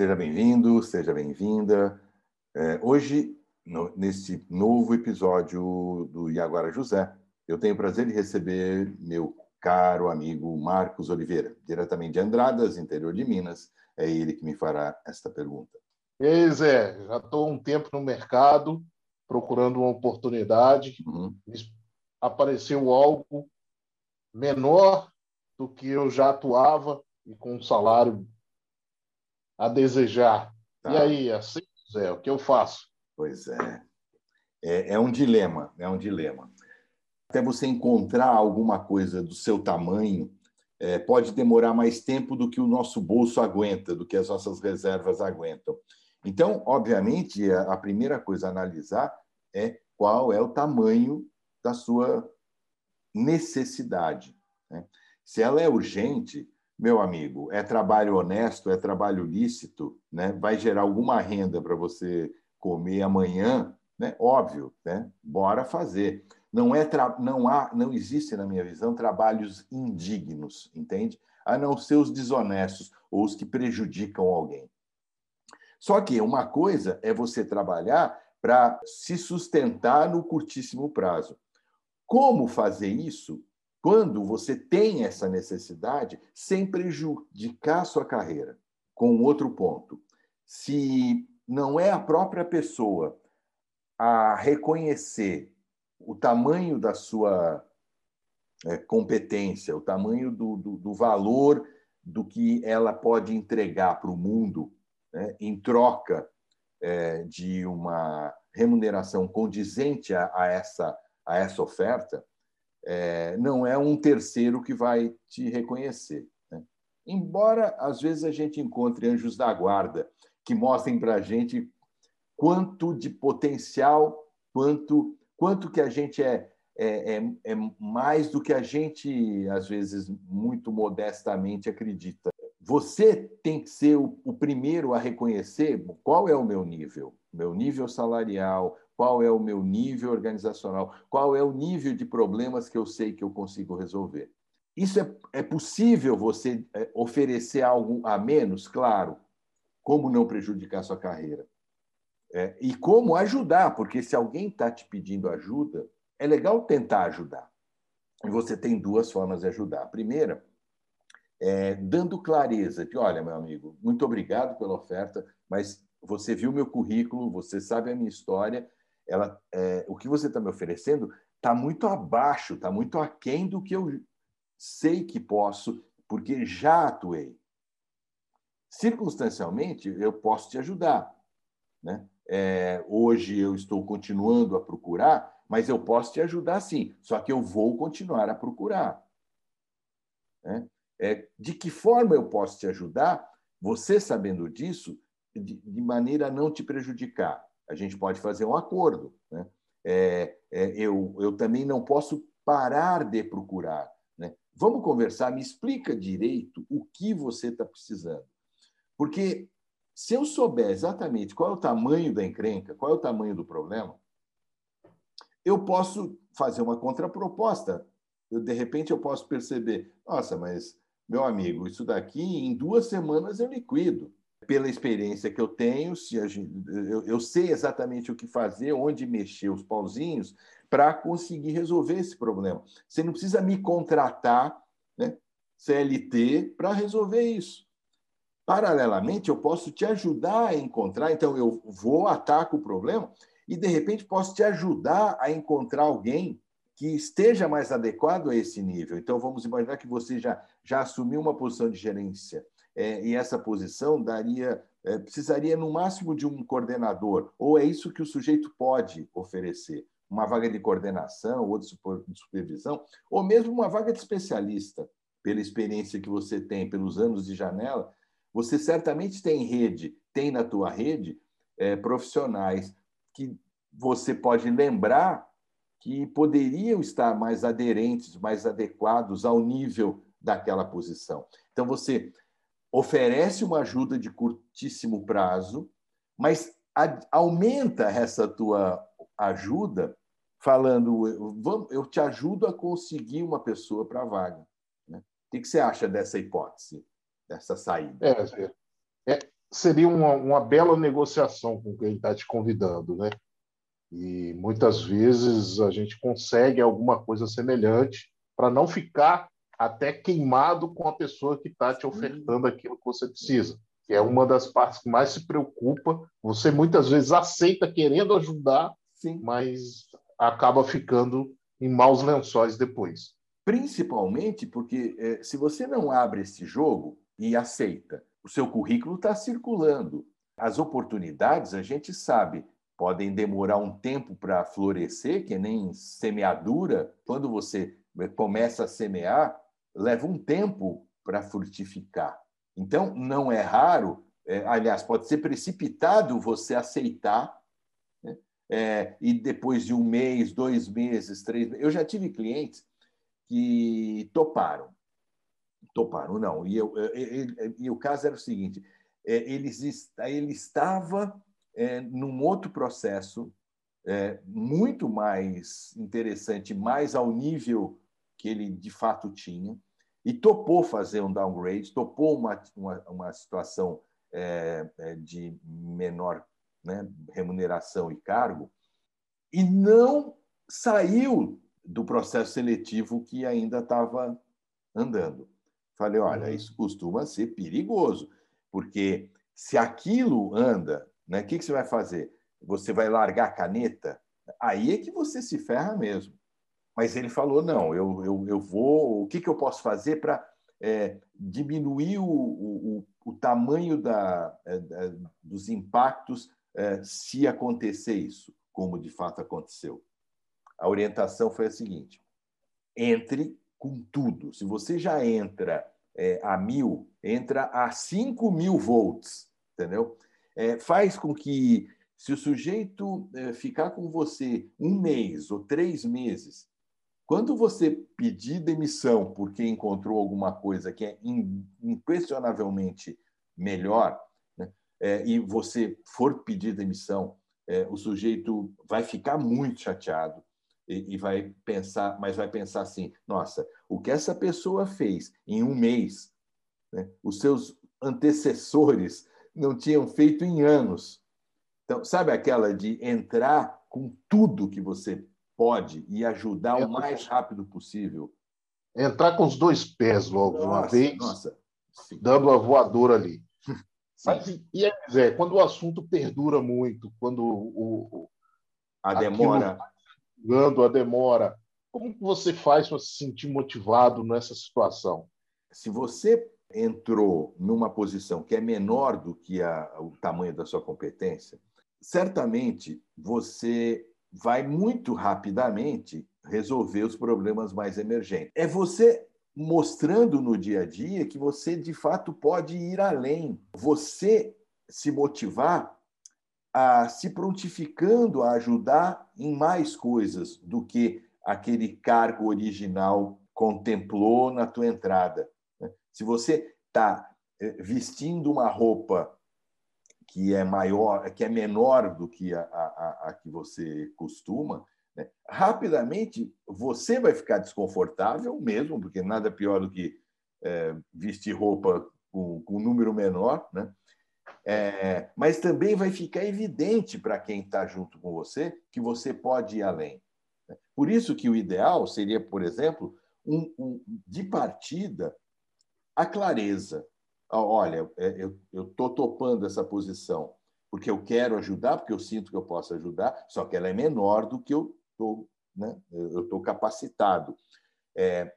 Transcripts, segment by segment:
Seja bem-vindo, seja bem-vinda. É, hoje, no, nesse novo episódio do Iaguara José, eu tenho o prazer de receber meu caro amigo Marcos Oliveira, diretamente de Andradas, interior de Minas. É ele que me fará esta pergunta. E aí, Zé, já estou um tempo no mercado, procurando uma oportunidade. Uhum. Apareceu algo menor do que eu já atuava e com um salário a desejar. Tá. E aí, assim, Zé, o que eu faço? Pois é. é. É um dilema, é um dilema. Até você encontrar alguma coisa do seu tamanho, é, pode demorar mais tempo do que o nosso bolso aguenta, do que as nossas reservas aguentam. Então, obviamente, a primeira coisa a analisar é qual é o tamanho da sua necessidade. Né? Se ela é urgente, meu amigo, é trabalho honesto, é trabalho lícito, né? vai gerar alguma renda para você comer amanhã, né? óbvio, né? bora fazer. Não, é tra... não, há, não existe, na minha visão, trabalhos indignos, entende? A não ser os desonestos ou os que prejudicam alguém. Só que uma coisa é você trabalhar para se sustentar no curtíssimo prazo. Como fazer isso quando você tem essa necessidade sem prejudicar sua carreira. Com outro ponto, se não é a própria pessoa a reconhecer o tamanho da sua é, competência, o tamanho do, do, do, valor do que ela pode entregar para o mundo né, em troca é, de uma remuneração condizente a, a, essa, a essa oferta, é, não é um terceiro que vai te reconhecer. Né? Embora, às vezes, a gente encontre anjos da guarda que mostrem para a gente quanto de potencial, quanto, quanto que a gente é, é, é, é mais do que a gente, às vezes, muito modestamente acredita. Você tem que ser o, o primeiro a reconhecer qual é o meu nível, meu nível salarial, qual é o meu nível organizacional, qual é o nível de problemas que eu sei que eu consigo resolver. Isso é, é possível você é, oferecer algo a menos? Claro. Como não prejudicar sua carreira? É, e como ajudar, porque se alguém está te pedindo ajuda, é legal tentar ajudar. E você tem duas formas de ajudar. A primeira é dando clareza de, olha, meu amigo, muito obrigado pela oferta, mas você viu meu currículo, você sabe a minha história, ela, é, o que você está me oferecendo está muito abaixo, está muito aquém do que eu sei que posso, porque já atuei. Circunstancialmente, eu posso te ajudar. Né? É, hoje eu estou continuando a procurar, mas eu posso te ajudar sim, só que eu vou continuar a procurar. Né? É, de que forma eu posso te ajudar? Você sabendo disso, de, de maneira a não te prejudicar a gente pode fazer um acordo. Né? É, é, eu, eu também não posso parar de procurar. Né? Vamos conversar, me explica direito o que você está precisando. Porque se eu souber exatamente qual é o tamanho da encrenca, qual é o tamanho do problema, eu posso fazer uma contraproposta. Eu, de repente eu posso perceber, nossa, mas meu amigo, isso daqui em duas semanas eu liquido pela experiência que eu tenho, se gente, eu, eu, sei exatamente o que fazer, onde mexer os pauzinhos para conseguir resolver esse problema. Você não precisa me contratar, né, CLT, para resolver isso. Paralelamente, eu posso te ajudar a encontrar, então eu vou, ataco o problema e, de repente, posso te ajudar a encontrar alguém que esteja mais adequado a esse nível. Então, vamos imaginar que você já, já assumiu uma posição de gerência é, e essa posição daria é, precisaria no máximo de um coordenador, ou é isso que o sujeito pode oferecer? Uma vaga de coordenação ou de supervisão, ou mesmo uma vaga de especialista, pela experiência que você tem, pelos anos de janela, você certamente tem rede, tem na tua rede é, profissionais que você pode lembrar que poderiam estar mais aderentes, mais adequados ao nível daquela posição. Então, você oferece uma ajuda de curtíssimo prazo, mas aumenta essa tua ajuda falando, eu te ajudo a conseguir uma pessoa para a vaga. Né? O que você acha dessa hipótese, dessa saída? É, é, seria uma, uma bela negociação com quem está te convidando, né? E muitas vezes a gente consegue alguma coisa semelhante para não ficar até queimado com a pessoa que está te ofertando aquilo que você precisa. Que é uma das partes que mais se preocupa. Você muitas vezes aceita querendo ajudar, Sim. mas acaba ficando em maus lençóis depois. Principalmente porque é, se você não abre esse jogo e aceita, o seu currículo está circulando. As oportunidades, a gente sabe, podem demorar um tempo para florescer, que nem semeadura. Quando você começa a semear, leva um tempo para frutificar. Então, não é raro, é, aliás, pode ser precipitado você aceitar, né? é, e depois de um mês, dois meses, três meses. Eu já tive clientes que toparam. Toparam, não. E, eu, e, o caso era o seguinte: é, eles, ele estava é, num outro processo é, muito mais interessante, mais ao nível que ele de fato tinha, e topou fazer um downgrade, topou uma, uma, uma situação é, é, de menor né, remuneração e cargo, e não saiu do processo seletivo que ainda estava andando. Falei, olha, uhum. isso costuma ser perigoso, porque se aquilo anda né? O que, que você vai fazer? Você vai largar a caneta? Aí é que você se ferra mesmo. Mas ele falou: não, eu, eu, eu vou. O que, que eu posso fazer para é, diminuir o, o, o tamanho da, é, dos impactos é, se acontecer isso, como de fato aconteceu? A orientação foi a seguinte: entre com tudo. Se você já entra é, a mil, entra a 5 mil volts, entendeu? é, faz com que, se o sujeito é, ficar com você um mês ou três meses, quando você pedir demissão porque encontrou alguma coisa que é inquestionavelmente melhor, né, é, e você for pedir demissão, é, o sujeito vai ficar muito chateado e, e vai pensar, mas vai pensar assim: nossa, o que essa pessoa fez em um mês, né, os seus antecessores não tinham feito em anos. Então, sabe aquela de entrar com tudo que você pode e ajudar o mais rápido possível? Entrar com os dois pés logo uma vez, nossa, dando a voadora ali. Mas, e Zé, quando o assunto perdura muito, quando o, a demora, aquilo, a demora, como você faz para se sentir motivado nessa situação? Se você entrou numa posição que é menor do que a, o tamanho da sua competência, certamente você vai muito rapidamente resolver os problemas mais emergentes. É você mostrando no dia a dia que você de fato pode ir além. Você se motivar a se prontificando a ajudar em mais coisas do que aquele cargo original contemplou na tua entrada. Se você está eh, vestindo uma roupa que é maior, que é menor do que a, a, a que você costuma, né? rapidamente você vai ficar desconfortável mesmo, porque nada pior do que é, vestir roupa com, com um número menor, né? É, mas também vai ficar evidente para quem está junto com você que você pode ir além. Né? Por isso que o ideal seria, por exemplo, um, um de partida a clareza. Olha, é, eu estou topando essa posição porque eu quero ajudar, porque eu sinto que eu posso ajudar, só que ela é menor do que eu estou né? eu estou capacitado. É,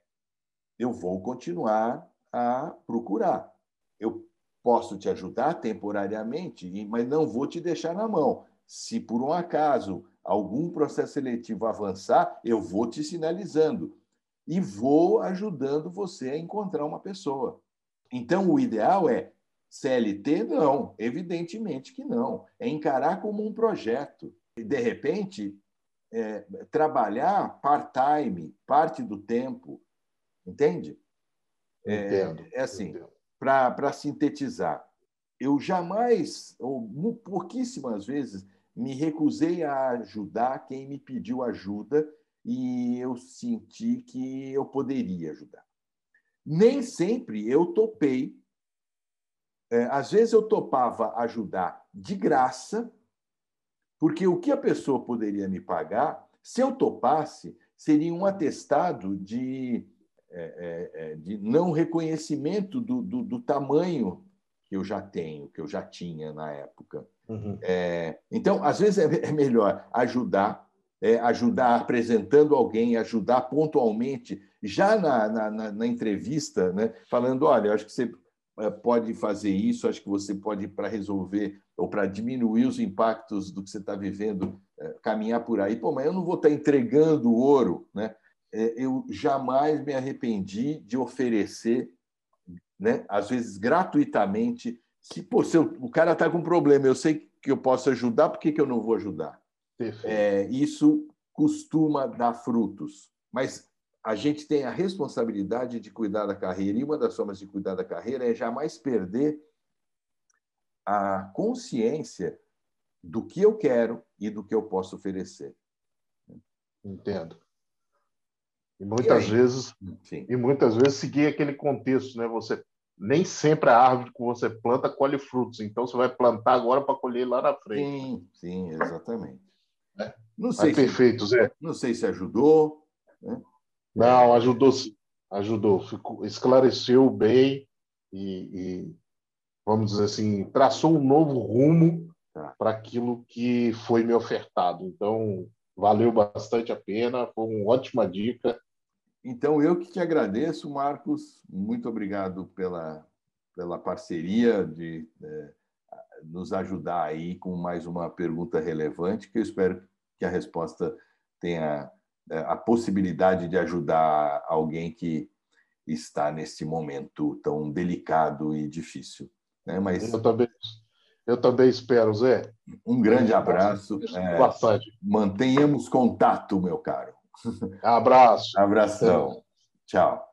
eu vou continuar a procurar. Eu posso te ajudar temporariamente, mas não vou te deixar na mão. Se por um acaso algum processo seletivo avançar, eu vou te sinalizando e vou ajudando você a encontrar uma pessoa. Então, o ideal é CLT? Não, evidentemente que não. É encarar como um projeto. E, de repente, é, trabalhar part-time, parte do tempo. Entende? É, entendo, é assim, para sintetizar, eu jamais, ou pouquíssimas vezes, me recusei a ajudar quem me pediu ajuda e eu senti que eu poderia ajudar. Nem sempre eu topei é, às vezes eu topava ajudar de graça, porque o que a pessoa poderia me pagar, se eu topasse, seria um atestado de, é, é, é, de não reconhecimento do, do, do, tamanho que eu já tenho, que eu já tinha na época. Uhum. É, então, às vezes é, é melhor ajudar, ajudar apresentando alguém, ajudar pontualmente, já na, na, na entrevista, né, falando: olha, acho que você pode fazer isso, acho que você pode, para resolver ou para diminuir os impactos do que você está vivendo, é, caminhar por aí. Pô, mas eu não vou estar tá entregando ouro, né? É, eu jamais me arrependi de oferecer, né? às vezes gratuitamente. Se, pô, se eu, o cara está com problema, eu sei que eu posso ajudar, por que, que eu não vou ajudar? É, isso costuma dar frutos. Mas a gente tem a responsabilidade de cuidar da carreira, e uma das formas de cuidar da carreira é jamais perder a consciência do que eu quero e do que eu posso oferecer. Entendo. E muitas e vezes, Sim. e muitas vezes seguir aquele contexto, né? Você nem sempre a árvore que você planta colhe frutos, então você vai plantar agora para colher lá na frente. Sim, sim, exatamente. É. Não sei perfeito, Zé. Não sei se ajudou. Né? Não, ajudou sim. Ajudou. Ficou, esclareceu bem e, e, vamos dizer assim, traçou um novo rumo tá. para aquilo que foi me ofertado. Então, valeu bastante a pena, foi uma ótima dica. Então, eu que te agradeço, Marcos. Muito obrigado pela, pela parceria de é, nos ajudar aí com mais uma pergunta relevante, que eu espero que a resposta tenha a possibilidade de ajudar alguém que está nesse momento tão delicado e difícil. Né? Mas eu também, eu também espero, Zé. Um grande abraço. É, mantenhamos contato, meu caro. Abraço. Abração. Tchau.